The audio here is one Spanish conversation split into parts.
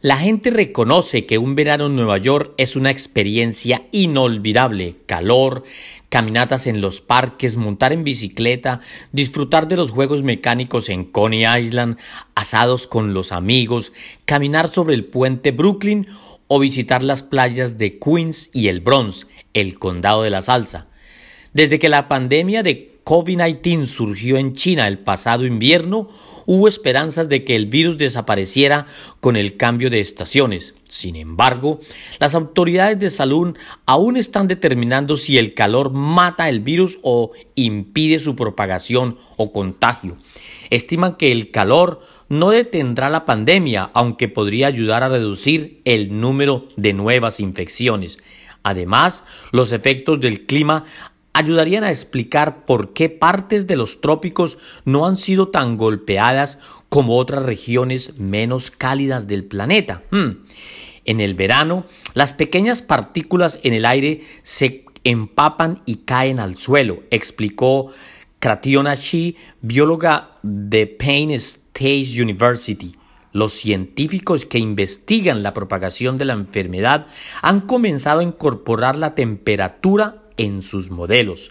La gente reconoce que un verano en Nueva York es una experiencia inolvidable. Calor, caminatas en los parques, montar en bicicleta, disfrutar de los juegos mecánicos en Coney Island, asados con los amigos, caminar sobre el puente Brooklyn o visitar las playas de Queens y el Bronx, el condado de la salsa. Desde que la pandemia de COVID-19 surgió en China el pasado invierno, hubo esperanzas de que el virus desapareciera con el cambio de estaciones. Sin embargo, las autoridades de salud aún están determinando si el calor mata el virus o impide su propagación o contagio. Estiman que el calor no detendrá la pandemia, aunque podría ayudar a reducir el número de nuevas infecciones. Además, los efectos del clima ayudarían a explicar por qué partes de los trópicos no han sido tan golpeadas como otras regiones menos cálidas del planeta. Hmm. En el verano, las pequeñas partículas en el aire se empapan y caen al suelo, explicó Krationa Shi, bióloga de Penn State University. Los científicos que investigan la propagación de la enfermedad han comenzado a incorporar la temperatura en sus modelos.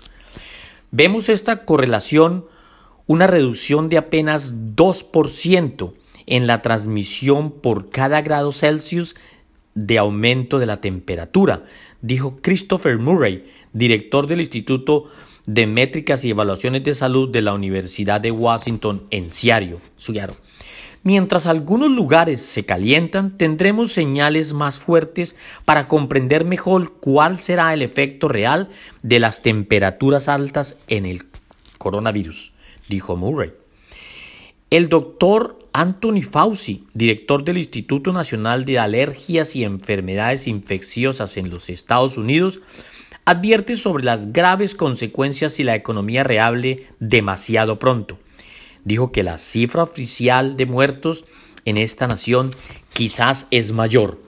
Vemos esta correlación, una reducción de apenas 2% en la transmisión por cada grado Celsius de aumento de la temperatura, dijo Christopher Murray, director del Instituto de Métricas y Evaluaciones de Salud de la Universidad de Washington en Seattle. Mientras algunos lugares se calientan, tendremos señales más fuertes para comprender mejor cuál será el efecto real de las temperaturas altas en el coronavirus, dijo Murray. El doctor Anthony Fauci, director del Instituto Nacional de Alergias y Enfermedades Infecciosas en los Estados Unidos, advierte sobre las graves consecuencias si la economía reable demasiado pronto dijo que la cifra oficial de muertos en esta nación quizás es mayor.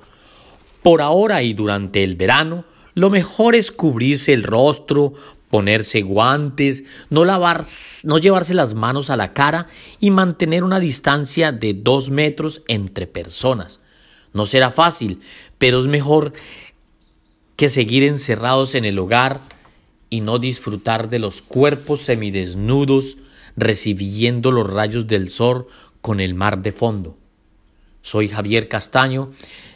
Por ahora y durante el verano, lo mejor es cubrirse el rostro, ponerse guantes, no, lavar, no llevarse las manos a la cara y mantener una distancia de dos metros entre personas. No será fácil, pero es mejor que seguir encerrados en el hogar y no disfrutar de los cuerpos semidesnudos recibiendo los rayos del sol con el mar de fondo. Soy Javier Castaño,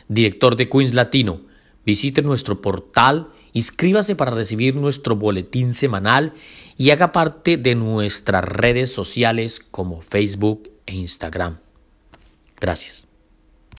director de Queens Latino. Visite nuestro portal, inscríbase para recibir nuestro boletín semanal y haga parte de nuestras redes sociales como Facebook e Instagram. Gracias.